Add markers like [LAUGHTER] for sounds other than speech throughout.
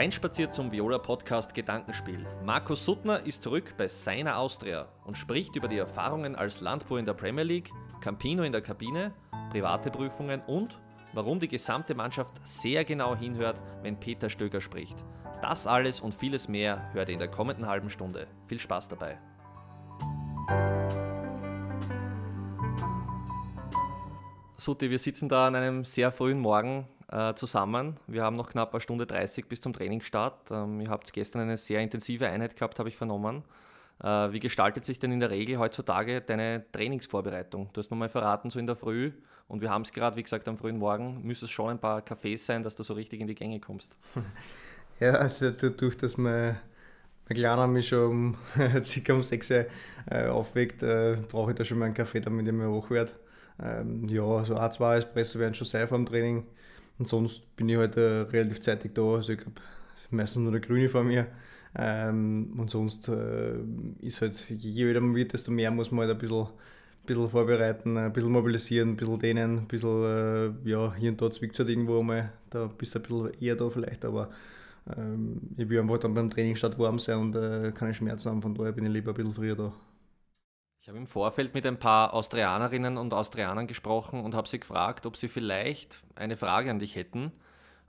Reinspaziert zum Viola Podcast Gedankenspiel. Markus Suttner ist zurück bei seiner Austria und spricht über die Erfahrungen als Landbo in der Premier League, Campino in der Kabine, private Prüfungen und warum die gesamte Mannschaft sehr genau hinhört, wenn Peter Stöger spricht. Das alles und vieles mehr hört ihr in der kommenden halben Stunde. Viel Spaß dabei. Sutti, wir sitzen da an einem sehr frühen Morgen äh, zusammen. Wir haben noch knapp eine Stunde 30 bis zum Trainingsstart. Ähm, ihr habt gestern eine sehr intensive Einheit gehabt, habe ich vernommen. Äh, wie gestaltet sich denn in der Regel heutzutage deine Trainingsvorbereitung? Du hast mir mal verraten, so in der Früh, und wir haben es gerade, wie gesagt, am frühen Morgen, müsste es schon ein paar Cafés sein, dass du so richtig in die Gänge kommst. [LAUGHS] Ja, also dadurch, dass mein, mein Kleiner mich schon um, [LAUGHS] circa um 6 Uhr äh, aufweckt, äh, brauche ich da schon mal einen Kaffee, damit er mir wach wird. Ähm, ja, so ein, zwei Espresso werden schon sein vor dem Training. Und sonst bin ich halt äh, relativ zeitig da. Also ich glaube, meistens nur der Grüne vor mir. Ähm, und sonst äh, ist halt, je wieder man wird, desto mehr muss man halt ein bisschen, bisschen vorbereiten, ein bisschen mobilisieren, ein bisschen dehnen, ein bisschen, äh, ja, hier und da zwickt halt irgendwo einmal, da bist du ein bisschen eher da vielleicht, aber ähm, ich will einfach dann beim Trainingsstart warm sein und äh, keine Schmerzen haben, von daher bin ich lieber ein bisschen früher da. Ich habe im Vorfeld mit ein paar Austrianerinnen und Austrianern gesprochen und habe sie gefragt, ob sie vielleicht eine Frage an dich hätten.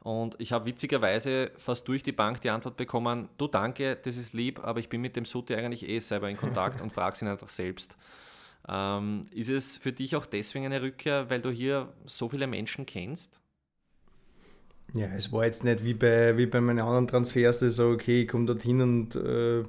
Und ich habe witzigerweise fast durch die Bank die Antwort bekommen, du danke, das ist lieb, aber ich bin mit dem Suti eigentlich eh selber in Kontakt und frage ihn einfach selbst. Ähm, ist es für dich auch deswegen eine Rückkehr, weil du hier so viele Menschen kennst? Ja, es war jetzt nicht wie bei, wie bei meinen anderen Transfers, dass ich sage, okay, ich komme dorthin und äh,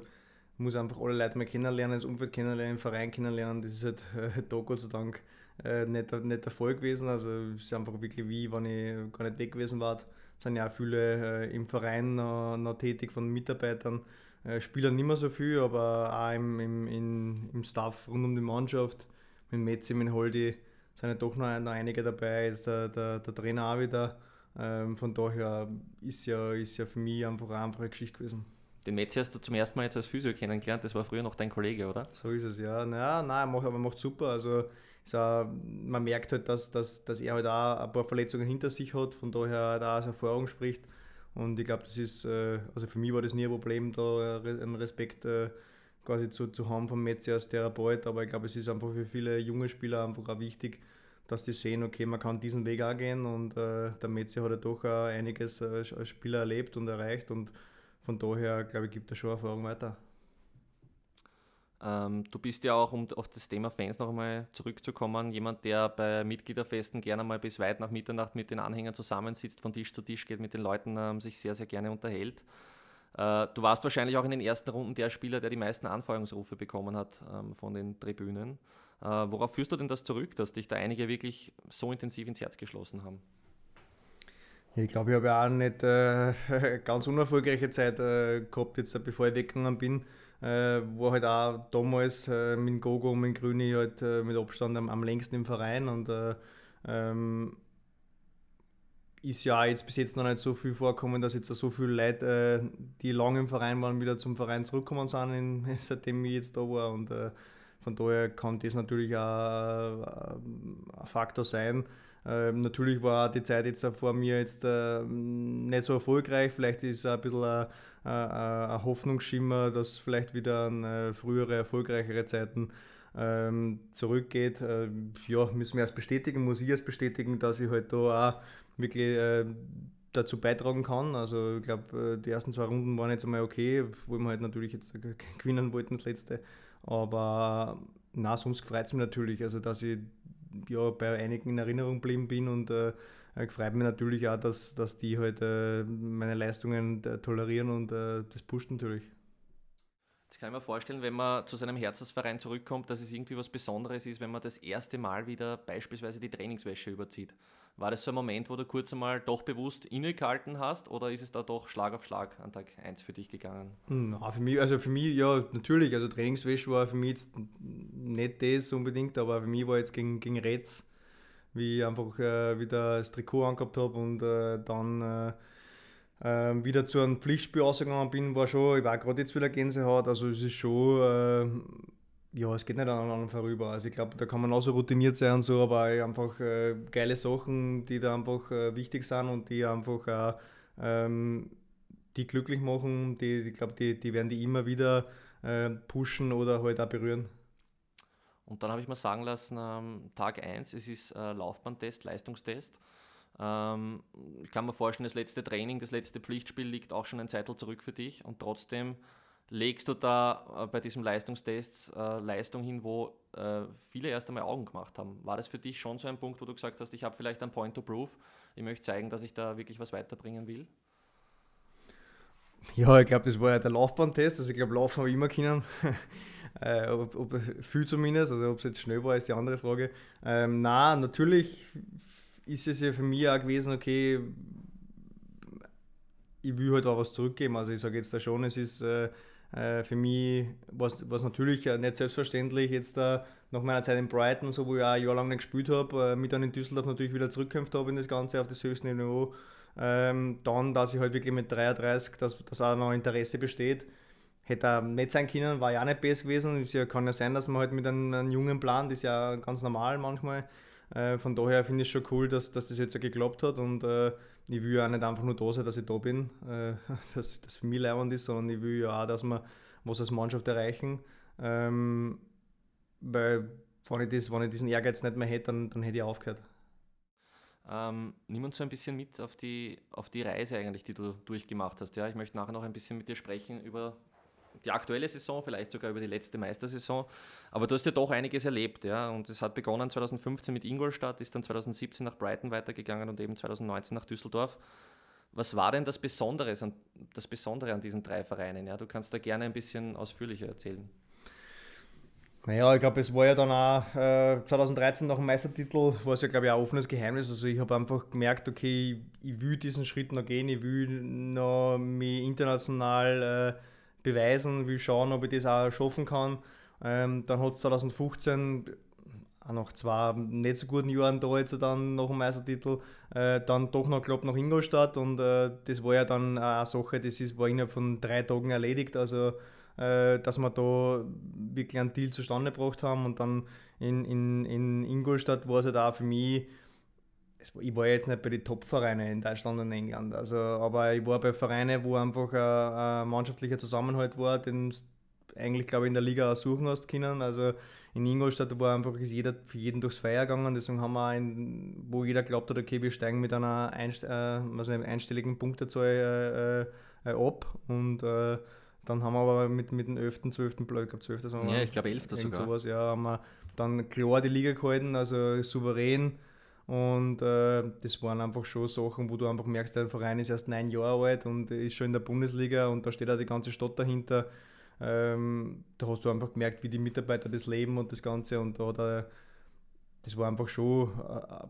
muss einfach alle Leute mal kennenlernen, das Umfeld kennenlernen, den Verein kennenlernen. Das ist halt äh, [LAUGHS] da Gott sei Dank äh, nicht, nicht der Fall gewesen. Also es ist einfach wirklich wie, wenn ich gar nicht weg gewesen war. Es sind ja auch viele äh, im Verein noch, noch, tätig von Mitarbeitern. Äh, Spielern nicht mehr so viel, aber auch im, im, in, im Staff rund um die Mannschaft. Mit Metzi, mit Holdi sind ja doch noch, noch einige dabei. Jetzt der, der, der Trainer auch wieder. Ähm, von daher ist ja, ist ja für mich einfach eine einfache Geschichte gewesen. Den Metzi hast du zum ersten Mal jetzt als Physio kennengelernt, das war früher noch dein Kollege, oder? So ist es, ja. Naja, nein, er macht, aber macht super. Also auch, man merkt halt, dass, dass, dass er halt auch ein paar Verletzungen hinter sich hat, von daher da aus Erfahrung spricht. Und ich glaube, das ist, äh, also für mich war das nie ein Problem, da einen Respekt äh, quasi zu, zu haben vom Metzi als Therapeut, aber ich glaube, es ist einfach für viele junge Spieler einfach auch wichtig, dass die sehen, okay, man kann diesen Weg auch gehen und äh, der Metzi hat ja doch auch einiges als Spieler erlebt und erreicht und von daher, glaube ich, gibt er schon Erfahrung weiter. Ähm, du bist ja auch, um auf das Thema Fans noch einmal zurückzukommen, jemand, der bei Mitgliederfesten gerne mal bis weit nach Mitternacht mit den Anhängern zusammensitzt, von Tisch zu Tisch geht, mit den Leuten ähm, sich sehr, sehr gerne unterhält. Äh, du warst wahrscheinlich auch in den ersten Runden der Spieler, der die meisten Anfeuerungsrufe bekommen hat ähm, von den Tribünen. Äh, worauf führst du denn das zurück, dass dich da einige wirklich so intensiv ins Herz geschlossen haben? Ich glaube, ich habe ja auch nicht äh, [LAUGHS] ganz unerfolgreiche Zeit äh, gehabt, jetzt bevor ich weggegangen bin. Äh, war halt auch damals äh, mit Gogo und mit Grüni halt äh, mit Abstand am, am, längsten im Verein und äh, ähm, ist ja jetzt bis jetzt noch nicht so viel vorkommen, dass jetzt so viele Leute, die lange im Verein waren, wieder zum Verein zurückgekommen sind, in, [LAUGHS] seitdem ich jetzt da war und von daher kann das natürlich auch ein Faktor sein. Ähm, natürlich war die Zeit jetzt vor mir jetzt äh, nicht so erfolgreich. Vielleicht ist ein bisschen ein, ein, ein Hoffnungsschimmer, dass vielleicht wieder an äh, frühere, erfolgreichere Zeiten ähm, zurückgeht. Äh, ja, müssen wir erst bestätigen, muss ich erst bestätigen, dass ich halt da auch wirklich äh, dazu beitragen kann. Also ich glaube, äh, die ersten zwei Runden waren jetzt einmal okay, wo wir halt natürlich jetzt [LAUGHS] gewinnen wollten, das letzte. Aber na, sonst freut es mich natürlich, also dass ich ja, bei einigen in Erinnerung geblieben bin und äh, freut mich natürlich auch, dass, dass die halt äh, meine Leistungen äh, tolerieren und äh, das pusht natürlich. Jetzt kann ich mir vorstellen, wenn man zu seinem Herzensverein zurückkommt, dass es irgendwie was Besonderes ist, wenn man das erste Mal wieder beispielsweise die Trainingswäsche überzieht. War das so ein Moment, wo du kurz einmal doch bewusst innegehalten hast oder ist es da doch Schlag auf Schlag an Tag 1 für dich gegangen? Na, für mich, also für mich, ja, natürlich. Also Trainingswäsche war für mich jetzt nicht das unbedingt, aber für mich war jetzt gegen, gegen Retz, wie ich einfach äh, wieder das Trikot angehabt habe und äh, dann äh, ähm, wieder zu einem Pflichtspiel ausgegangen bin, war schon, ich war gerade jetzt wieder Gänsehaut, also es ist schon äh, ja, es geht nicht an anderen vorüber. Also ich glaube, da kann man auch so routiniert sein und so, aber einfach äh, geile Sachen, die da einfach äh, wichtig sind und die einfach auch ähm, die glücklich machen, die, ich glaube, die, die werden die immer wieder pushen oder halt auch berühren. Und dann habe ich mal sagen lassen, ähm, Tag 1, es ist äh, Laufbahntest, Leistungstest. Ähm, ich kann mir vorstellen, das letzte Training, das letzte Pflichtspiel liegt auch schon ein Zeitel zurück für dich und trotzdem legst du da äh, bei diesem Leistungstest äh, Leistung hin, wo äh, viele erst einmal Augen gemacht haben. War das für dich schon so ein Punkt, wo du gesagt hast, ich habe vielleicht ein Point to Prove, ich möchte zeigen, dass ich da wirklich was weiterbringen will? Ja, ich glaube, das war ja der Laufbahntest. Also ich glaube, Laufen habe ich immer können. [LAUGHS] [LAUGHS] äh, ob, ob, viel zumindest, also ob es jetzt schnell war, ist die andere Frage. Ähm, na, natürlich ist es ja für mich auch gewesen, okay, ich will halt auch was zurückgeben. Also ich sage jetzt da schon, es ist äh, äh, für mich was, was natürlich nicht selbstverständlich jetzt da nach meiner Zeit in Brighton, so wo ich auch ein Jahr lang nicht gespielt habe, äh, mit dann in Düsseldorf natürlich wieder zurückgekämpft habe in das Ganze auf das höchste Niveau. Ähm, dann, dass ich halt wirklich mit 33, dass, dass auch noch Interesse besteht. Hätte auch nicht sein können, war ja auch nicht besser gewesen. Es kann ja sein, dass man halt mit einem, einem jungen Plan, das ist ja ganz normal manchmal. Äh, von daher finde ich es schon cool, dass, dass das jetzt ja geklappt hat und äh, ich will ja auch nicht einfach nur da sein, dass ich da bin, äh, [LAUGHS] dass das für mich leibend ist, sondern ich will ja auch, dass wir was als Mannschaft erreichen. Ähm, weil wenn ich, das, wenn ich diesen Ehrgeiz nicht mehr hätte, dann, dann hätte ich aufgehört. Ähm, nimm uns so ein bisschen mit auf die, auf die Reise eigentlich, die du durchgemacht hast. Ja? Ich möchte nachher noch ein bisschen mit dir sprechen über die aktuelle Saison, vielleicht sogar über die letzte Meistersaison. Aber du hast ja doch einiges erlebt. Ja? Und es hat begonnen 2015 mit Ingolstadt, ist dann 2017 nach Brighton weitergegangen und eben 2019 nach Düsseldorf. Was war denn das Besondere an, das Besondere an diesen drei Vereinen? Ja? Du kannst da gerne ein bisschen ausführlicher erzählen. Naja, ich glaube, es war ja dann auch äh, 2013 nach dem Meistertitel, war es ja, glaube ich, auch ein offenes Geheimnis. Also ich habe einfach gemerkt, okay, ich, ich, will diesen Schritt noch gehen, ich will noch mich international äh, beweisen, will schauen, ob ich das auch schaffen kann. Ähm, dann hat es 2015 auch nach zwei nicht so guten Jahren da jetzt dann nach dem Meistertitel, äh, dann doch noch geklappt nach Ingolstadt und äh, das war ja dann eine Sache, das ist, war innerhalb von drei Tagen erledigt. Also äh, dass wir da wirklich einen Deal zustande gebracht haben. Und dann in, in, in Ingolstadt war es halt auch für mich, ich war jetzt nicht bei den Top-Vereinen in Deutschland und England, also, aber ich war bei Vereinen, wo einfach ein, ein mannschaftlicher Zusammenhalt war, den du eigentlich, glaube ich, in der Liga auch suchen hast können. Also in Ingolstadt war einfach ist jeder für jeden durchs Feier gegangen, deswegen haben wir, einen, wo jeder glaubt hat, okay, wir steigen mit einer einst, äh, also einem einstelligen Punktezahl äh, äh, ab und äh, dann haben wir aber mit, mit dem 11., 12. Platz, ich glaube 12. Sagen ja, ich glaube 11. sogar. Sowas, ja, haben wir dann klar die Liga gehalten, also souverän. Und äh, das waren einfach schon Sachen, wo du einfach merkst, der Verein ist erst neun Jahre alt und ist schon in der Bundesliga und da steht auch die ganze Stadt dahinter. Ähm, da hast du einfach gemerkt, wie die Mitarbeiter das leben und das Ganze. Und da hat das war einfach schon äh,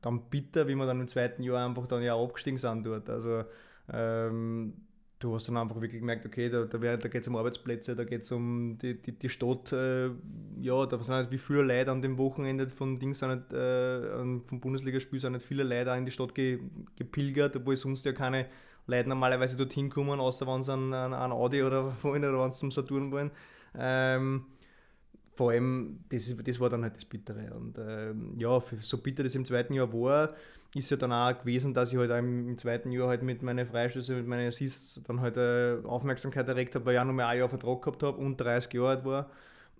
dann bitter, wie wir dann im zweiten Jahr einfach dann ja abgestiegen sind dort. Also ähm, du hast dann einfach wirklich gemerkt, okay, da, da, da geht es um Arbeitsplätze, da geht es um die, die, die Stadt, äh, ja, da sind halt wie viele Leute an dem Wochenende von Dings nicht, äh, vom Bundesligaspiel sind nicht viele Leute in die Stadt ge, gepilgert, obwohl sonst ja keine Leute normalerweise dorthin kommen, außer wenn sie an, an, an Audi oder [LAUGHS] wollen oder wenn sie zum Saturn wollen. Ähm, vor allem, das, das war dann halt das Bittere. Und ähm, ja, so bitter das im zweiten Jahr war, ist ja dann auch gewesen, dass ich halt im, im zweiten Jahr halt mit meinen Freistößen, mit meinen Assists dann halt äh, Aufmerksamkeit erregt habe, weil ich auch noch mal ein Jahr Vertrag gehabt habe und 30 Jahre alt war.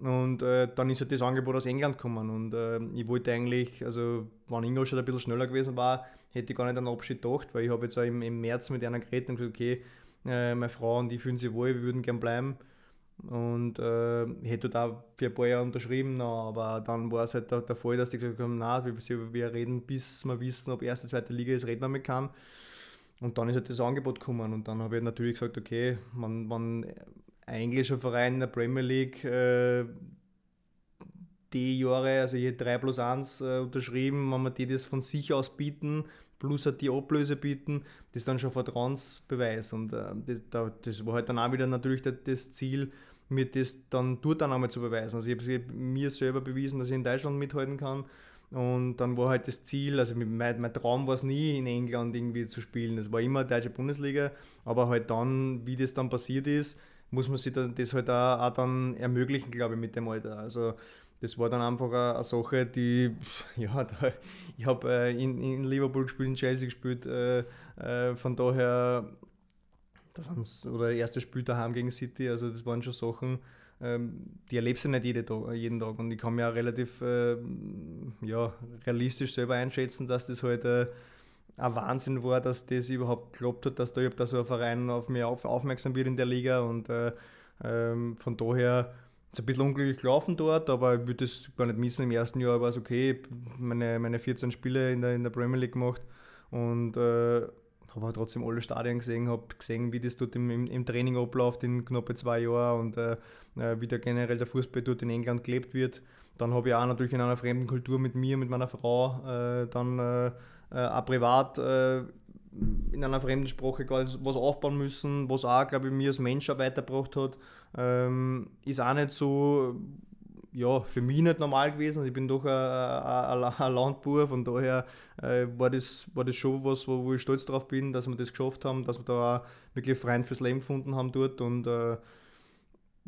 Und äh, dann ist halt das Angebot aus England gekommen. Und äh, ich wollte eigentlich, also wenn Ingolstadt ein bisschen schneller gewesen war, hätte ich gar nicht an den Abschied gedacht, weil ich habe jetzt auch im, im März mit einer geredet und gesagt, okay, äh, meine Frau und ich fühlen sich wohl, wir würden gern bleiben. Und äh, hätte da für ein paar Jahre unterschrieben, aber dann war es halt der, der Fall, dass die gesagt haben, nein, wir, wir reden, bis wir wissen, ob erste, zweite Liga ist, reden wir mit kann. Und dann ist halt das Angebot gekommen und dann habe ich natürlich gesagt, okay, man, man ein englischer Verein in der Premier League äh, die Jahre, also hier 3 plus 1 äh, unterschrieben, wenn wir die das von sich aus bieten, plus die Ablöse bieten, das ist dann schon Vertrauensbeweis. Und äh, das, das, war halt dann auch wieder natürlich das Ziel, mir das dann dort dann einmal zu beweisen. Also ich habe mir selber bewiesen, dass ich in Deutschland mithalten kann. Und dann war halt das Ziel, also mein, mein Traum war es nie, in England irgendwie zu spielen. Es war immer deutsche Bundesliga, aber halt dann, wie das dann passiert ist, muss man sich das halt auch, auch dann ermöglichen, glaube ich, mit dem Alter. Also das war dann einfach eine, eine Sache, die, [LAUGHS] ja, da, ich habe äh, in, in Liverpool gespielt, in Chelsea gespielt, äh, äh, von daher das oder erste Spiel daheim gegen City, also das waren schon Sachen, ähm, die erlebst du nicht jede Tag, jeden Tag. Und ich kann mir auch relativ äh, ja, realistisch selber einschätzen, dass das halt äh, ein Wahnsinn war, dass das überhaupt geklappt hat, dass da, da so ein Verein auf mich auf, aufmerksam wird in der Liga. Und äh, ähm, von daher ist es ein bisschen unglücklich gelaufen dort, aber ich würde das gar nicht missen. Im ersten Jahr war es okay, meine, meine 14 Spiele in der, in der Premier League gemacht und äh, habe halt trotzdem alle Stadien gesehen, habe gesehen, wie das dort im, im, Training abläuft in knappe zwei Jahren und äh, äh, wie da generell der Fußball dort in England gelebt wird. Dann habe ich auch natürlich in einer fremden Kultur mit mir, mit meiner Frau, äh, dann äh, äh auch privat äh, in einer fremden Sprache was aufbauen müssen, was auch, glaube ich, mir als Mensch auch weitergebracht hat. Ähm, ist auch nicht so ja, für mich nicht normal gewesen. Ich bin doch ein, ein, ein Landbauer, von daher äh, war, das, war das schon was, wo, wo ich stolz drauf bin, dass wir das geschafft haben, dass wir da auch wirklich Freund fürs Leben gefunden haben dort. Und äh,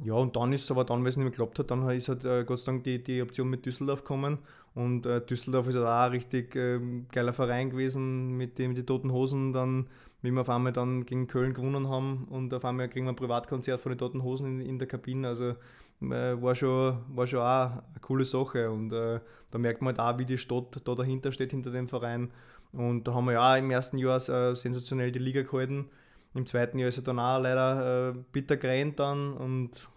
ja, und dann ist es aber dann, weil es nicht mehr geklappt hat, dann ist halt äh, Gott sei Dank die, die Option mit Düsseldorf gekommen. Und äh, Düsseldorf ist halt auch ein richtig äh, geiler Verein gewesen mit den mit Toten Hosen. Dann, wie wir auf einmal dann gegen Köln gewonnen haben und auf einmal kriegen wir ein Privatkonzert von den Toten Hosen in, in der Kabine. Also äh, war, schon, war schon auch eine coole Sache. Und äh, da merkt man halt auch, wie die Stadt da dahinter steht, hinter dem Verein. Und da haben wir ja im ersten Jahr äh, sensationell die Liga gehalten. Im zweiten Jahr ist er dann auch leider äh, bitter gerannt dann und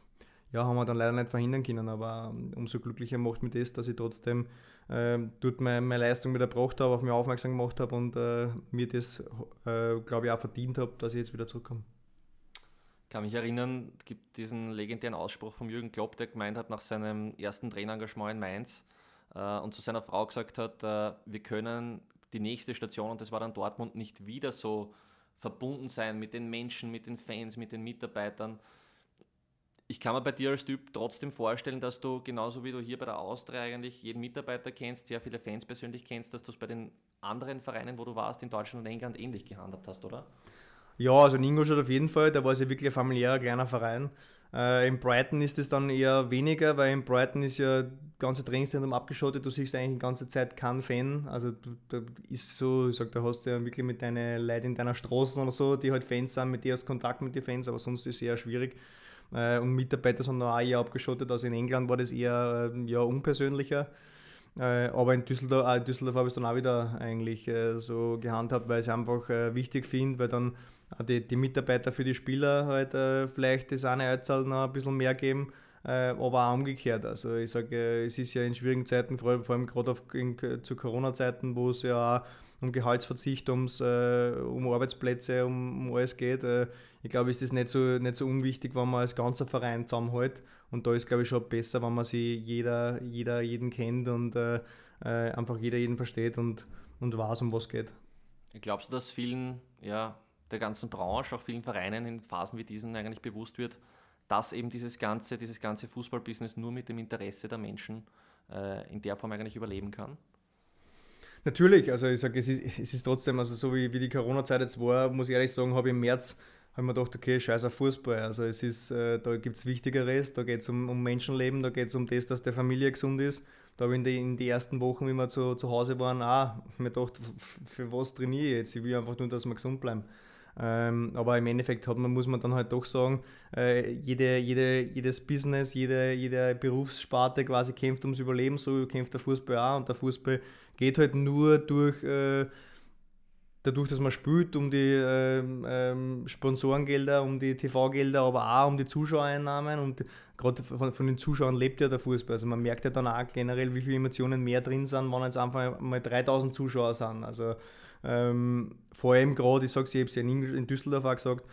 ja, haben wir dann leider nicht verhindern können. Aber ähm, umso glücklicher macht mich das, dass ich trotzdem äh, dort meine, meine Leistung wieder gebracht habe, auf mich aufmerksam gemacht habe und äh, mir das, äh, glaube ich, auch verdient habe, dass ich jetzt wieder zurückkomme. Ich kann mich erinnern, es gibt diesen legendären Ausspruch von Jürgen Klopp, der gemeint hat nach seinem ersten Trainerengagement in Mainz äh, und zu seiner Frau gesagt hat, äh, wir können die nächste Station, und das war dann Dortmund, nicht wieder so verbunden sein mit den Menschen, mit den Fans, mit den Mitarbeitern. Ich kann mir bei dir als Typ trotzdem vorstellen, dass du genauso wie du hier bei der Austria eigentlich jeden Mitarbeiter kennst, sehr viele Fans persönlich kennst, dass du es bei den anderen Vereinen, wo du warst, in Deutschland und England ähnlich gehandhabt hast, oder? Ja, also in Ingolstadt auf jeden Fall, da war es ja wirklich ein familiärer kleiner Verein. Äh, in Brighton ist es dann eher weniger, weil in Brighton ist ja das ganze Trainingszentrum abgeschottet, du siehst eigentlich die ganze Zeit keinen Fan. Also da ist so, ich sag, da hast du ja wirklich mit deinen Leuten in deiner Straße oder so, die halt Fans sind, mit dir hast Kontakt mit den Fans, aber sonst ist es eher schwierig. Äh, und Mitarbeiter sind da auch eher abgeschottet, also in England war das eher äh, ja, unpersönlicher. Äh, aber in Düsseldorf, in Düsseldorf habe ich es dann auch wieder eigentlich so gehandhabt, weil ich es einfach wichtig finde, weil dann die, die Mitarbeiter für die Spieler halt vielleicht das eine Einzahl noch ein bisschen mehr geben aber auch umgekehrt. Also ich sage, es ist ja in schwierigen Zeiten, vor allem, vor allem gerade zu Corona-Zeiten, wo es ja auch um Gehaltsverzicht, ums, äh, um Arbeitsplätze, um, um alles geht. Äh, ich glaube, ist das nicht so, nicht so unwichtig, wenn man als ganzer Verein zusammenhält. Und da ist, glaube ich, schon besser, wenn man sich jeder, jeder jeden kennt und äh, äh einfach jeder jeden versteht und, und weiß, um was geht. Glaubst du, dass vielen, ja, der ganzen Branche, auch vielen Vereinen in Phasen wie diesen eigentlich bewusst wird, dass eben dieses ganze, dieses ganze Fußballbusiness nur mit dem Interesse der Menschen äh, in der Form eigentlich überleben kann? Natürlich, also ich sage, es ist, es ist trotzdem, also so wie, wie die Corona-Zeit jetzt war, muss ich ehrlich sagen, habe ich im März habe mir gedacht, okay, scheiß auf Fußball. Also es ist, äh, da gibt es Wichtigeres, da geht es um, um Menschenleben, da geht es um das, dass der Familie gesund ist. Da habe ich in die, in die ersten Wochen, wie wir zu, zu Hause waren, auch mir gedacht, für was trainiere ich jetzt? Ich will einfach nur, dass wir gesund bleiben. Ähm, aber im Endeffekt hat man, muss man dann halt doch sagen, äh, jede, jede, jedes Business, jede, jede Berufssparte quasi kämpft ums Überleben, so kämpft der Fußball auch. Und der Fußball geht halt nur durch, äh, dadurch, dass man spielt, um die ähm, ähm, Sponsorengelder, um die TV-Gelder, aber auch um die Zuschauereinnahmen. Und gerade von, von, den Zuschauern lebt ja der Fußball. Also man merkt ja dann auch generell, wie viele Emotionen mehr drin sind, wenn jetzt einfach mal 3000 Zuschauer sind. Also ähm, vor allem gerade, ich sage es, habe es ja in, Düsseldorf auch gesagt,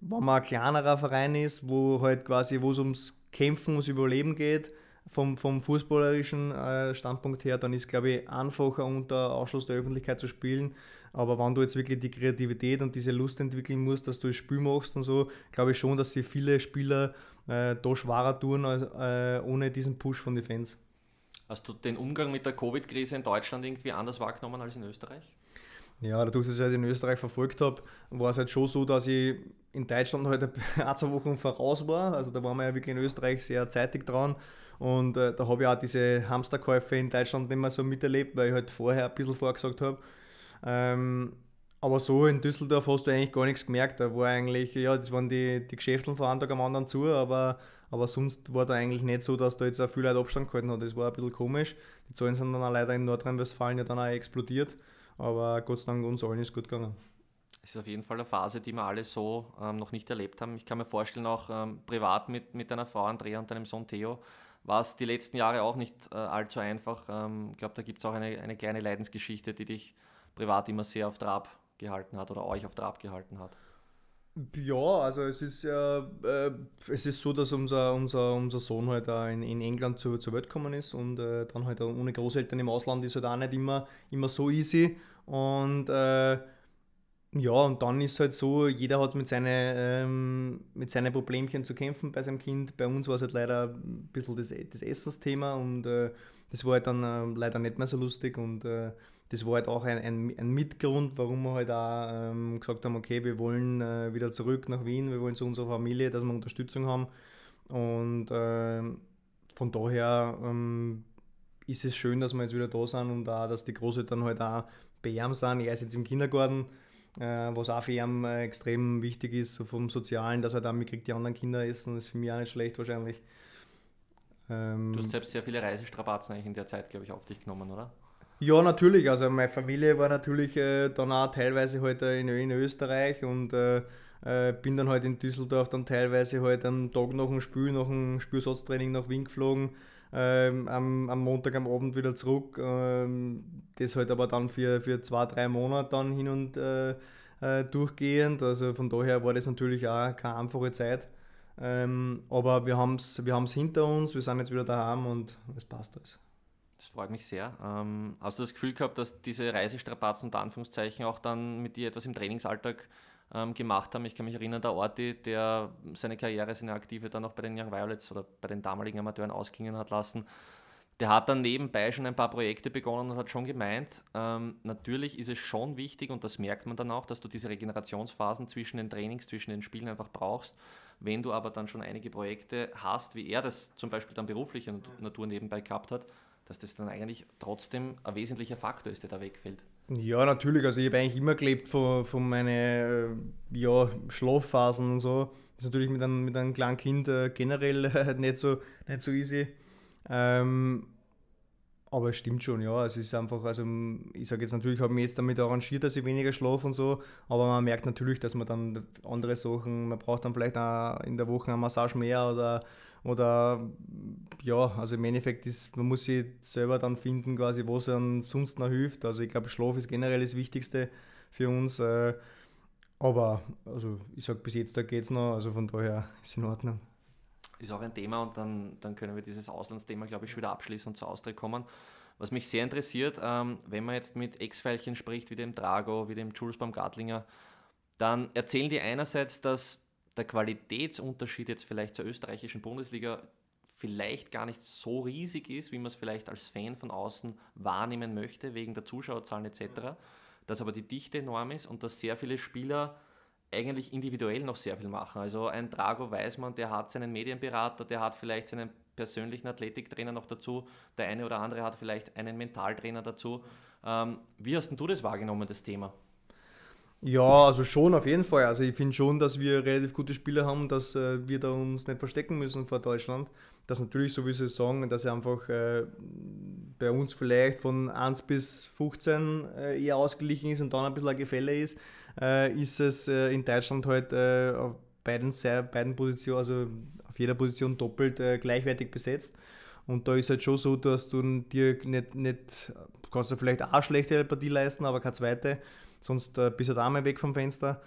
wenn man ein kleinerer Verein ist, wo halt quasi, wo es ums Kämpfen, ums Überleben geht, vom, vom fußballerischen äh, Standpunkt her, dann ist glaube ich einfacher unter Ausschluss der Öffentlichkeit zu spielen. Aber wenn du jetzt wirklich die Kreativität und diese Lust entwickeln musst, dass du das Spiel machst und so, glaube ich schon, dass sich viele Spieler äh, da schwerer tun als, äh, ohne diesen Push von den Fans. Hast du den Umgang mit der Covid-Krise in Deutschland irgendwie anders wahrgenommen als in Österreich? Ja, dadurch, dass ich halt in Österreich verfolgt habe, war es halt schon so, dass ich in Deutschland halt [LAUGHS] ein, zwei Wochen voraus war. Also da waren wir ja wirklich in Österreich sehr zeitig dran. Und äh, da habe ich auch diese Hamsterkäufe in Deutschland nicht mehr so miterlebt, weil ich halt vorher ein bisschen vorgesagt habe. Ähm, Aber so in Düsseldorf hast du eigentlich gar nichts gemerkt. Da war eigentlich, ja, das waren die, die Geschäfte von einem Tag am anderen zu, aber, aber sonst war da eigentlich nicht so, dass da jetzt auch viel Leute Abstand gehalten hat. Das war ein bisschen komisch. Die Zahlen sind dann auch leider in Nordrhein-Westfalen ja dann auch explodiert. Aber Gott sei Dank uns allen ist gut gegangen. Es ist auf jeden Fall eine Phase, die wir alle so ähm, noch nicht erlebt haben. Ich kann mir vorstellen, auch ähm, privat mit, mit deiner Frau Andrea und deinem Sohn Theo war es die letzten Jahre auch nicht äh, allzu einfach. Ähm, ich glaube, da gibt es auch eine, eine kleine Leidensgeschichte, die dich privat immer sehr auf Trab gehalten hat oder euch auf Trab gehalten hat? Ja, also es ist ja, äh, es ist so, dass unser, unser, unser Sohn halt in, in England zur, zur Welt gekommen ist und äh, dann halt ohne Großeltern im Ausland ist halt auch nicht immer, immer so easy. Und äh, ja, und dann ist halt so, jeder hat mit, seine, ähm, mit seinen Problemchen zu kämpfen bei seinem Kind. Bei uns war es halt leider ein bisschen das, das Essensthema und äh, das war halt dann äh, leider nicht mehr so lustig und äh, das war halt auch ein, ein, ein Mitgrund, warum wir halt auch ähm, gesagt haben, okay, wir wollen äh, wieder zurück nach Wien, wir wollen zu unserer Familie, dass wir Unterstützung haben. Und äh, von daher ähm, ist es schön, dass wir jetzt wieder da sind und auch, dass die Großeltern halt auch bei ihm sind. Er ist jetzt im Kindergarten, äh, was auch für ihn äh, extrem wichtig ist, so vom Sozialen, dass er dann mitkriegt, die anderen Kinder essen. Das ist für mich auch nicht schlecht wahrscheinlich. Ähm, du hast selbst sehr viele Reisestrapazen eigentlich in der Zeit, glaube ich, auf dich genommen, oder? Ja, natürlich. Also meine Familie war natürlich äh, dann auch teilweise halt äh, in, in, Österreich und äh, äh, bin dann halt in Düsseldorf dann teilweise halt am Tag nach dem Spiel, nach dem Spielsatztraining nach Wien geflogen, ähm, am, am, Montag am Abend wieder zurück. Ähm, das halt aber dann für, für zwei, drei Monate dann hin und äh, äh, durchgehend. Also von daher war das natürlich auch keine einfache Zeit. Ähm, aber wir haben es wir hinter uns, wir sind jetzt wieder daheim und es passt alles. Das freut mich sehr. Ähm, hast du das Gefühl gehabt, dass diese Reisestrapazen unter Anführungszeichen auch dann mit dir etwas im Trainingsalltag ähm, gemacht haben? Ich kann mich erinnern, der Orti, der seine Karriere, seine Aktive dann auch bei den Young Violets oder bei den damaligen Amateuren ausklingen hat lassen, der hat dann nebenbei schon ein paar Projekte begonnen und hat schon gemeint, ähm, natürlich ist es schon wichtig und das merkt man dann auch, dass du diese Regenerationsphasen zwischen den Trainings, zwischen den Spielen einfach brauchst. Wenn du aber dann schon einige Projekte hast, wie er das zum Beispiel dann beruflicher Natur nebenbei gehabt hat, dass das dann eigentlich trotzdem ein wesentlicher Faktor ist, der da wegfällt. Ja, natürlich. Also ich habe eigentlich immer gelebt von, von meinen äh, ja, Schlafphasen und so. Das ist natürlich mit einem, mit einem kleinen Kind äh, generell äh, [LAUGHS] nicht, so, nicht so easy. Ähm, aber es stimmt schon, ja. Es ist einfach, also ich sage jetzt natürlich, ich habe mich jetzt damit arrangiert, dass ich weniger schlafe und so, aber man merkt natürlich, dass man dann andere Sachen, man braucht dann vielleicht auch in der Woche eine Massage mehr oder oder ja, also im Endeffekt ist, man muss sich selber dann finden, quasi, was einem sonst noch hilft. Also ich glaube, Schlaf ist generell das Wichtigste für uns. Äh, aber also ich sage, bis jetzt da geht es noch, also von daher ist in Ordnung. Ist auch ein Thema und dann, dann können wir dieses Auslandsthema, glaube ich, wieder abschließen und zur Austria kommen. Was mich sehr interessiert, ähm, wenn man jetzt mit Ex-Pfeilchen spricht, wie dem Drago, wie dem Jules Baumgartlinger, dann erzählen die einerseits, dass der Qualitätsunterschied jetzt vielleicht zur österreichischen Bundesliga vielleicht gar nicht so riesig ist, wie man es vielleicht als Fan von außen wahrnehmen möchte, wegen der Zuschauerzahlen etc., dass aber die Dichte enorm ist und dass sehr viele Spieler eigentlich individuell noch sehr viel machen. Also ein Drago Weismann, der hat seinen Medienberater, der hat vielleicht seinen persönlichen Athletiktrainer noch dazu, der eine oder andere hat vielleicht einen Mentaltrainer dazu. Ähm, wie hast du das wahrgenommen, das Thema? Ja, also schon auf jeden Fall. Also ich finde schon, dass wir relativ gute Spieler haben, dass äh, wir da uns nicht verstecken müssen vor Deutschland. Das natürlich, so wie Sie sagen, dass er einfach äh, bei uns vielleicht von 1 bis 15 äh, eher ausgeglichen ist und dann ein bisschen ein Gefälle ist, äh, ist es äh, in Deutschland halt äh, auf beiden, beiden Positionen, also auf jeder Position doppelt gleichwertig besetzt. Und da ist halt schon so, dass du dir nicht, nicht kannst du vielleicht auch schlechte Partie leisten, aber keine zweite. Sonst äh, du da mal weg vom Fenster.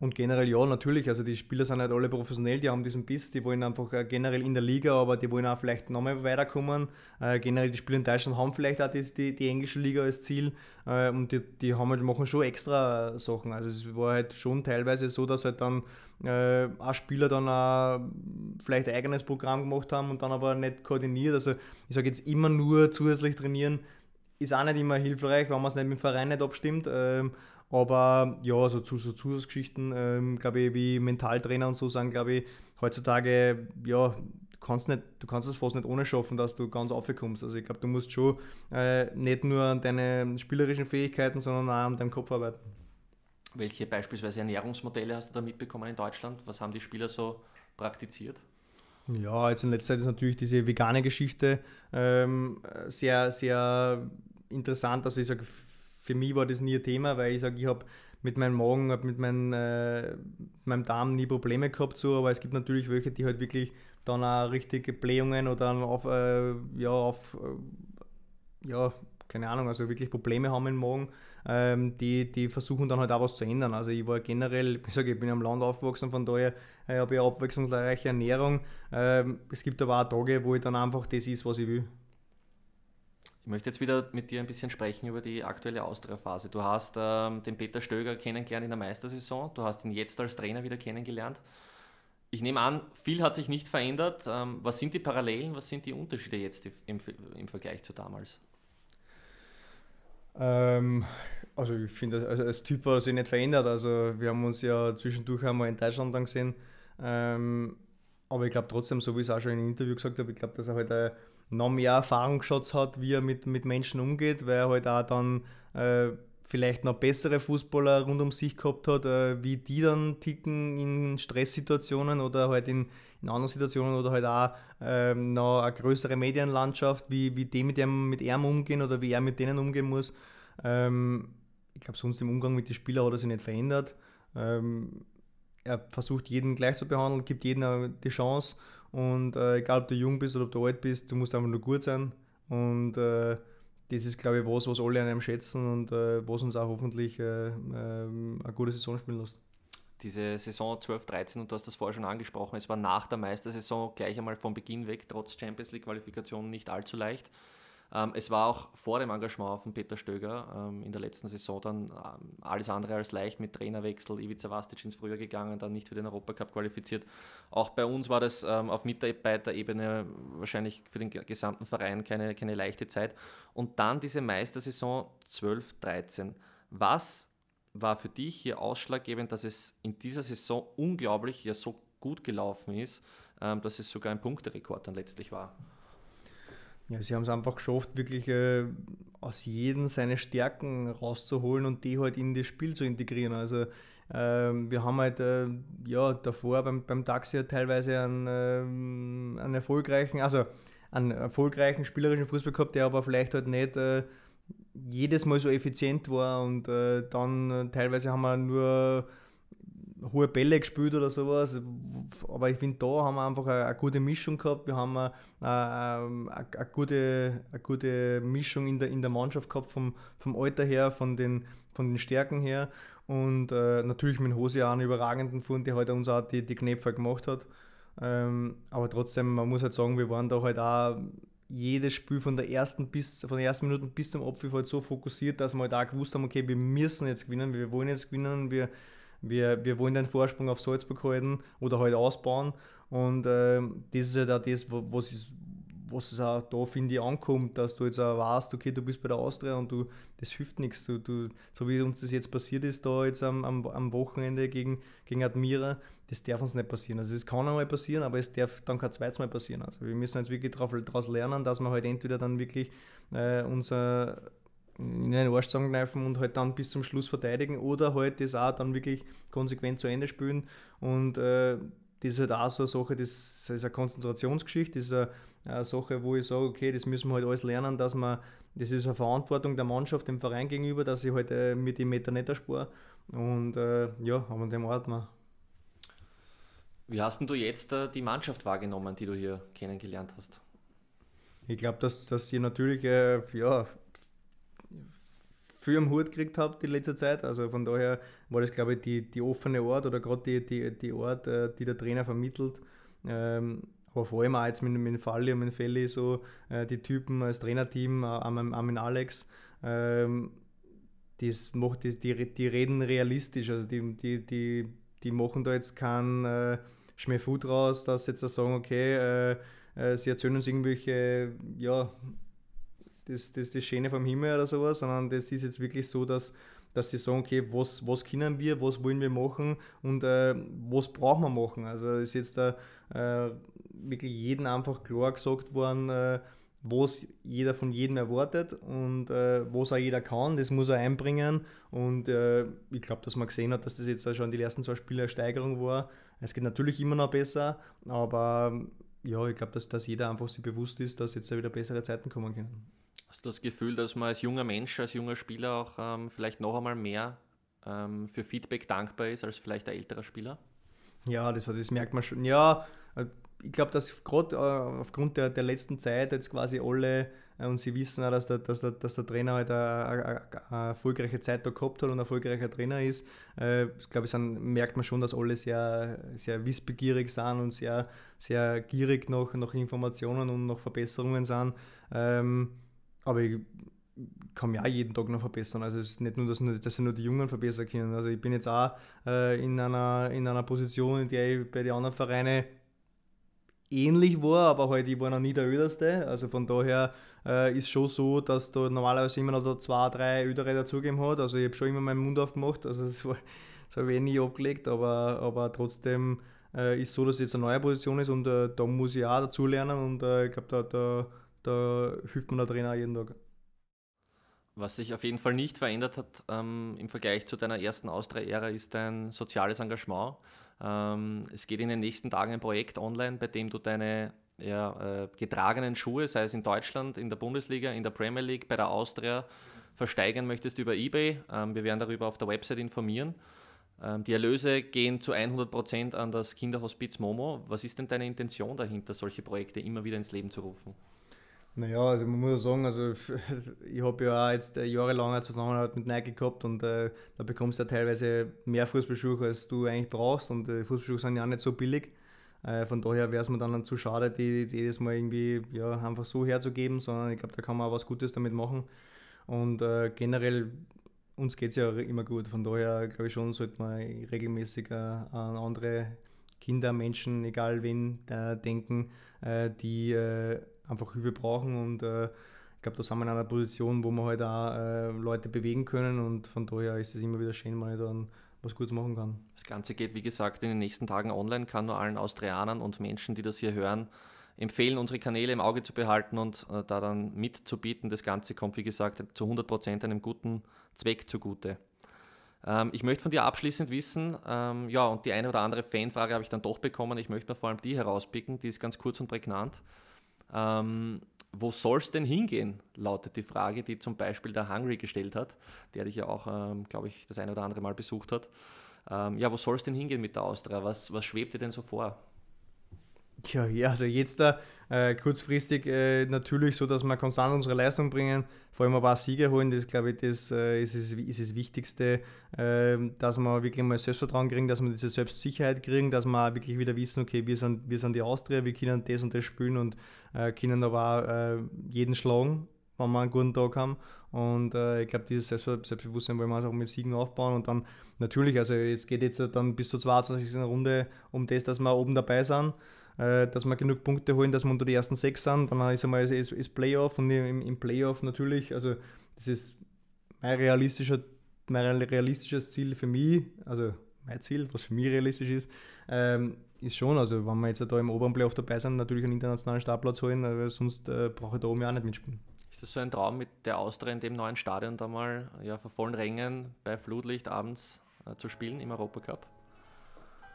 Und generell ja, natürlich, also die Spieler sind halt alle professionell, die haben diesen Biss, die wollen einfach äh, generell in der Liga, aber die wollen auch vielleicht nochmal weiterkommen. Äh, generell die Spieler in Deutschland haben vielleicht auch die, die, die englische Liga als Ziel äh, und die, die haben halt, machen schon extra Sachen. Also es war halt schon teilweise so, dass halt dann äh, auch Spieler dann auch vielleicht ein eigenes Programm gemacht haben und dann aber nicht koordiniert. Also ich sage jetzt immer nur zusätzlich trainieren, ist auch nicht immer hilfreich, wenn man es nicht mit dem Verein nicht abstimmt. Ähm, aber ja, so, zu, so Zusatzgeschichten, ähm, glaube ich, wie Mentaltrainer und so sagen, glaube ich, heutzutage, ja, du kannst, nicht, du kannst es fast nicht ohne schaffen, dass du ganz aufkommst. Also ich glaube, du musst schon äh, nicht nur an deine spielerischen Fähigkeiten, sondern auch an deinem Kopf arbeiten. Welche beispielsweise Ernährungsmodelle hast du da mitbekommen in Deutschland? Was haben die Spieler so praktiziert? Ja, jetzt in letzter Zeit ist natürlich diese vegane Geschichte ähm, sehr, sehr interessant. Also ich sage, für mich war das nie ein Thema, weil ich sage, ich habe mit meinem Magen, mit meinem, äh, meinem Darm nie Probleme gehabt, so, aber es gibt natürlich welche, die halt wirklich dann auch richtige Blähungen oder auf, äh, ja, auf, äh, ja, keine Ahnung, also wirklich Probleme haben im Magen, ähm, die, die versuchen dann halt auch was zu ändern. Also ich war generell, [LAUGHS] ich sage, ich bin am Land aufgewachsen, von daher äh, habe ich abwechslungsreiche Ernährung. Ähm, es gibt aber auch Tage, wo ich dann einfach das ist, was ich will. Ich möchte jetzt wieder mit dir ein bisschen sprechen über die aktuelle Austria-Phase. Du hast ähm, den Peter Stöger kennengelernt in der Meistersaison, du hast ihn jetzt als Trainer wieder kennengelernt. Ich nehme an, viel hat sich nicht verändert. Ähm, was sind die Parallelen, was sind die Unterschiede jetzt im, im Vergleich zu damals? Ähm, also ich finde, also als Typ hat sich nicht verändert. Also wir haben uns ja zwischendurch einmal in Deutschland dann gesehen. Ähm, aber ich glaube trotzdem, so wie ich es auch schon in einem Interview gesagt habe, ich glaube, dass er halt äh, noch mehr Erfahrungsschatz hat, wie er mit, mit Menschen umgeht, weil er halt auch dann äh, vielleicht noch bessere Fußballer rund um sich gehabt hat, äh, wie die dann ticken in Stresssituationen oder halt in, in anderen Situationen oder halt auch ähm, noch eine größere Medienlandschaft, wie, wie die mit, dem, mit ihm umgehen oder wie er mit denen umgehen muss. Ähm, ich glaube, sonst im Umgang mit den Spielern hat er sich nicht verändert. Ähm, er versucht jeden gleich zu behandeln, gibt jedem die Chance und äh, egal ob du jung bist oder ob du alt bist, du musst einfach nur gut sein und äh, das ist, glaube ich, was, was alle an einem schätzen und äh, was uns auch hoffentlich äh, ähm, eine gute Saison spielen lässt diese Saison 12, 13, und du hast das vorher schon angesprochen, es war nach der Meistersaison gleich einmal von Beginn weg, trotz Champions League-Qualifikation nicht allzu leicht. Ähm, es war auch vor dem Engagement von Peter Stöger ähm, in der letzten Saison dann ähm, alles andere als leicht mit Trainerwechsel, Ivica Vastic ins Frühjahr gegangen, dann nicht für den Europacup qualifiziert. Auch bei uns war das ähm, auf Mitarbeiterebene wahrscheinlich für den gesamten Verein keine, keine leichte Zeit. Und dann diese Meistersaison 12, 13. Was war für dich hier ausschlaggebend, dass es in dieser Saison unglaublich ja so gut gelaufen ist, ähm, dass es sogar ein Punkterekord dann letztlich war? Ja, sie haben es einfach geschafft, wirklich äh, aus jedem seine Stärken rauszuholen und die halt in das Spiel zu integrieren. Also ähm, wir haben halt äh, ja, davor beim, beim Taxi halt teilweise einen, ähm, einen erfolgreichen, also einen erfolgreichen spielerischen Fußball gehabt, der aber vielleicht halt nicht äh, jedes Mal so effizient war und äh, dann äh, teilweise haben wir nur hohe Bälle gespielt oder sowas. Aber ich finde, da haben wir einfach eine, eine, gute Mischung gehabt. Wir haben eine, eine, eine, gute, eine gute Mischung in der, in der Mannschaft gehabt, vom, vom Alter her, von den, von den Stärken her. Und äh, natürlich mit Hose auch einen überragenden Fund, der halt uns auch die, die Knöpfe gemacht hat. Ähm, aber trotzdem, man muss halt sagen, wir waren da halt auch jedes Spiel von der ersten bis von der ersten Minute bis zum Abpfiff halt so fokussiert, dass wir halt auch gewusst haben, okay, wir müssen jetzt gewinnen, wir wollen jetzt gewinnen, wir, wir, wir wollen den Vorsprung auf Salzburg halten oder halt ausbauen. Und äh, das ist halt auch das, was, ist, was es auch da, finde ich, ankommt, dass du jetzt auch weißt, okay, du bist bei der Austria und du, das hilft nichts. Du, du, so wie uns das jetzt passiert ist, da jetzt am, am, am Wochenende gegen, gegen Admira, das darf uns nicht passieren. Also es kann einmal passieren, aber es darf dann kein zweites Mal passieren. Also wir müssen jetzt wirklich daraus lernen, dass wir halt entweder dann wirklich äh, unser in den Arsch zusammenkneifen und halt dann bis zum Schluss verteidigen oder halt das auch dann wirklich konsequent zu Ende spielen und äh, das ist halt auch so eine Sache, das ist eine Konzentrationsgeschichte, das ist eine, eine Sache, wo ich sage, okay, das müssen wir halt alles lernen, dass man, das ist eine Verantwortung der Mannschaft, dem Verein gegenüber, dass ich halt äh, mit dem Meter nicht erspare und äh, ja, aber dem Ort mal. Wie hast denn du jetzt äh, die Mannschaft wahrgenommen, die du hier kennengelernt hast? Ich glaube, dass, dass ihr natürlich äh, ja, viel am Hut gekriegt habt in letzter Zeit. Also von daher war das, glaube ich, die, die offene Art oder gerade die, die, die Art, äh, die der Trainer vermittelt. Ähm, aber vor allem auch jetzt mit, mit Falli und mit Felli, so äh, die Typen als Trainerteam, auch, auch mit Alex, ähm, das macht, die, die, die reden realistisch. Also die, die, die, die machen da jetzt keinen äh, Schmähfu draus, dass sie jetzt sagen, okay, äh, äh, sie erzählen uns irgendwelche, ja, das, das, das Schöne vom Himmel oder sowas, sondern das ist jetzt wirklich so, dass, dass sie sagen, okay, was, was können wir, was wollen wir machen und äh, was brauchen wir machen. Also ist jetzt da äh, wirklich jedem einfach klar gesagt worden, äh, was jeder von jedem erwartet und äh, was auch jeder kann, das muss er einbringen. Und äh, ich glaube, dass man gesehen hat, dass das jetzt auch schon die ersten zwei Spiele eine Steigerung war. Es geht natürlich immer noch besser, aber ja, ich glaube, dass, dass jeder einfach sich bewusst ist, dass jetzt wieder bessere Zeiten kommen können. Hast du das Gefühl, dass man als junger Mensch, als junger Spieler auch ähm, vielleicht noch einmal mehr ähm, für Feedback dankbar ist als vielleicht ein älterer Spieler? Ja, das, das merkt man schon. Ja, äh, ich glaube, dass gerade äh, aufgrund der, der letzten Zeit jetzt quasi alle äh, und sie wissen auch, dass der, dass der, dass der Trainer halt eine, eine, erfolgreiche Zeit da gehabt hat und ein erfolgreicher Trainer ist. Ich glaube, dann merkt man schon, dass alle sehr, sehr wissbegierig sind und sehr, sehr gierig nach, nach Informationen und nach Verbesserungen sind. Ähm, aber ich kann mich auch jeden Tag noch verbessern. Also es ist nicht nur, dass, dass nur die Jungen verbessern können. Also ich bin jetzt auch äh, in, einer, in einer Position, in der ich bei den anderen Vereinen ähnlich war, aber halt ich war noch nie der Öderste. Also von daher äh, ist schon so, dass da normalerweise immer noch zwei, drei Ödere dazugegeben hat. Also ich habe schon immer meinen Mund aufgemacht, also das, war, [LAUGHS] das habe ich nie abgelegt, aber, aber trotzdem äh, ist so, dass es jetzt eine neue Position ist und äh, da muss ich auch dazulernen und äh, ich glaube, da, da, da hilft mir der Trainer jeden Tag. Was sich auf jeden Fall nicht verändert hat ähm, im Vergleich zu deiner ersten Austria-Ära, ist dein soziales Engagement. Ähm, es geht in den nächsten Tagen ein Projekt online, bei dem du deine ja, äh, getragenen Schuhe, sei es in Deutschland, in der Bundesliga, in der Premier League, bei der Austria, versteigern möchtest über eBay. Ähm, wir werden darüber auf der Website informieren. Ähm, die Erlöse gehen zu 100% an das Kinderhospiz Momo. Was ist denn deine Intention dahinter, solche Projekte immer wieder ins Leben zu rufen? Naja, also man muss sagen, also [LAUGHS] ich habe ja auch jetzt jahrelang eine Zusammenarbeit mit Nike gehabt und äh, da bekommst du ja teilweise mehr Fußballschuhe, als du eigentlich brauchst und äh, Fußballschuhe sind ja auch nicht so billig. Äh, von daher wäre es mir dann zu schade, die, die, jedes Mal irgendwie ja, einfach so herzugeben, sondern ich glaube, da kann man auch was Gutes damit machen. Und äh, generell, uns geht es ja immer gut, von daher glaube ich schon, sollte man regelmäßig äh, an andere Kinder, Menschen, egal wen, denken, äh, die einfach Hilfe brauchen und äh, ich glaube, da sind wir in einer Position, wo wir halt auch äh, Leute bewegen können und von daher ist es immer wieder schön, wenn ich dann was Gutes machen kann. Das Ganze geht, wie gesagt, in den nächsten Tagen online, kann nur allen Austrianern und Menschen, die das hier hören, empfehlen, unsere Kanäle im Auge zu behalten und äh, da dann mitzubieten. Das Ganze kommt, wie gesagt, zu 100% einem guten Zweck zugute. Ähm, ich möchte von dir abschließend wissen, ähm, ja, und die eine oder andere Fanfrage habe ich dann doch bekommen. Ich möchte mir vor allem die herauspicken, die ist ganz kurz und prägnant. Ähm, wo soll es denn hingehen, lautet die Frage, die zum Beispiel der Hungry gestellt hat, der dich ja auch, ähm, glaube ich, das eine oder andere Mal besucht hat. Ähm, ja, wo soll es denn hingehen mit der Austria? Was, was schwebt dir denn so vor? [LAUGHS] Ja, ja, also jetzt da äh, kurzfristig äh, natürlich so, dass wir konstant unsere Leistung bringen, vor allem aber auch Siege holen, das glaube ich, das äh, ist, ist, ist das Wichtigste, ähm, dass wir wirklich mal Selbstvertrauen kriegen, dass wir diese Selbstsicherheit kriegen, dass wir wirklich wieder wissen, okay, wir sind, wir sind die Austria, wir können das und das spielen und äh, können aber auch äh, jeden schlagen, wenn wir einen guten Tag haben. Und äh, ich glaube, dieses Selbstbewusstsein wollen wir auch mit Siegen aufbauen. Und dann natürlich, also jetzt geht jetzt dann bis zur 22. Runde um das, dass wir oben dabei sind. Äh, dass wir genug Punkte holen, dass wir unter die ersten sechs sind. Dann ist einmal das, das Playoff und im, im, Playoff natürlich, also das ist mein, realistischer, mein realistisches Ziel für mich, also mein Ziel, was für mich realistisch ist, ähm, ist schon, also wenn wir jetzt da im oberen Playoff dabei sind, natürlich einen internationalen Startplatz holen, aber sonst äh, brauche ich da oben ja auch nicht mitspielen. Ist das so ein Traum mit der Austria in dem neuen Stadion da mal ja, vor vollen Rängen bei Flutlicht abends äh, zu spielen im Europacup?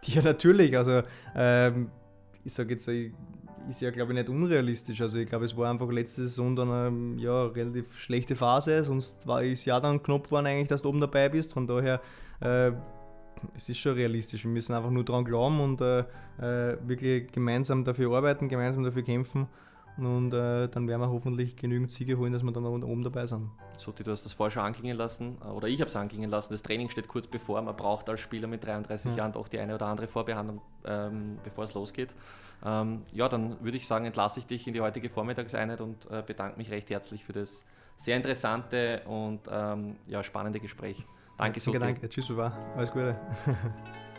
Ja, natürlich. Also ähm, ich sage jetzt, ist ja glaube ich nicht unrealistisch. Also ich glaube, es war einfach letzte Saison dann eine ja, relativ schlechte Phase, sonst war es ja dann knapp geworden eigentlich, dass du oben dabei bist. Von daher, äh, es ist schon realistisch. Wir müssen einfach nur daran glauben und äh, äh, wirklich gemeinsam dafür arbeiten, gemeinsam dafür kämpfen. Und äh, dann werden wir hoffentlich genügend Siege holen, dass wir dann oben dabei sind. Sothi, du hast das vorher schon anklingen lassen, äh, oder ich habe es anklingen lassen. Das Training steht kurz bevor. Man braucht als Spieler mit 33 ja. Jahren doch die eine oder andere Vorbehandlung, ähm, bevor es losgeht. Ähm, ja, dann würde ich sagen, entlasse ich dich in die heutige Vormittagseinheit und äh, bedanke mich recht herzlich für das sehr interessante und ähm, ja, spannende Gespräch. Danke, Sothi. Danke, tschüss, war. Alles Gute. [LAUGHS]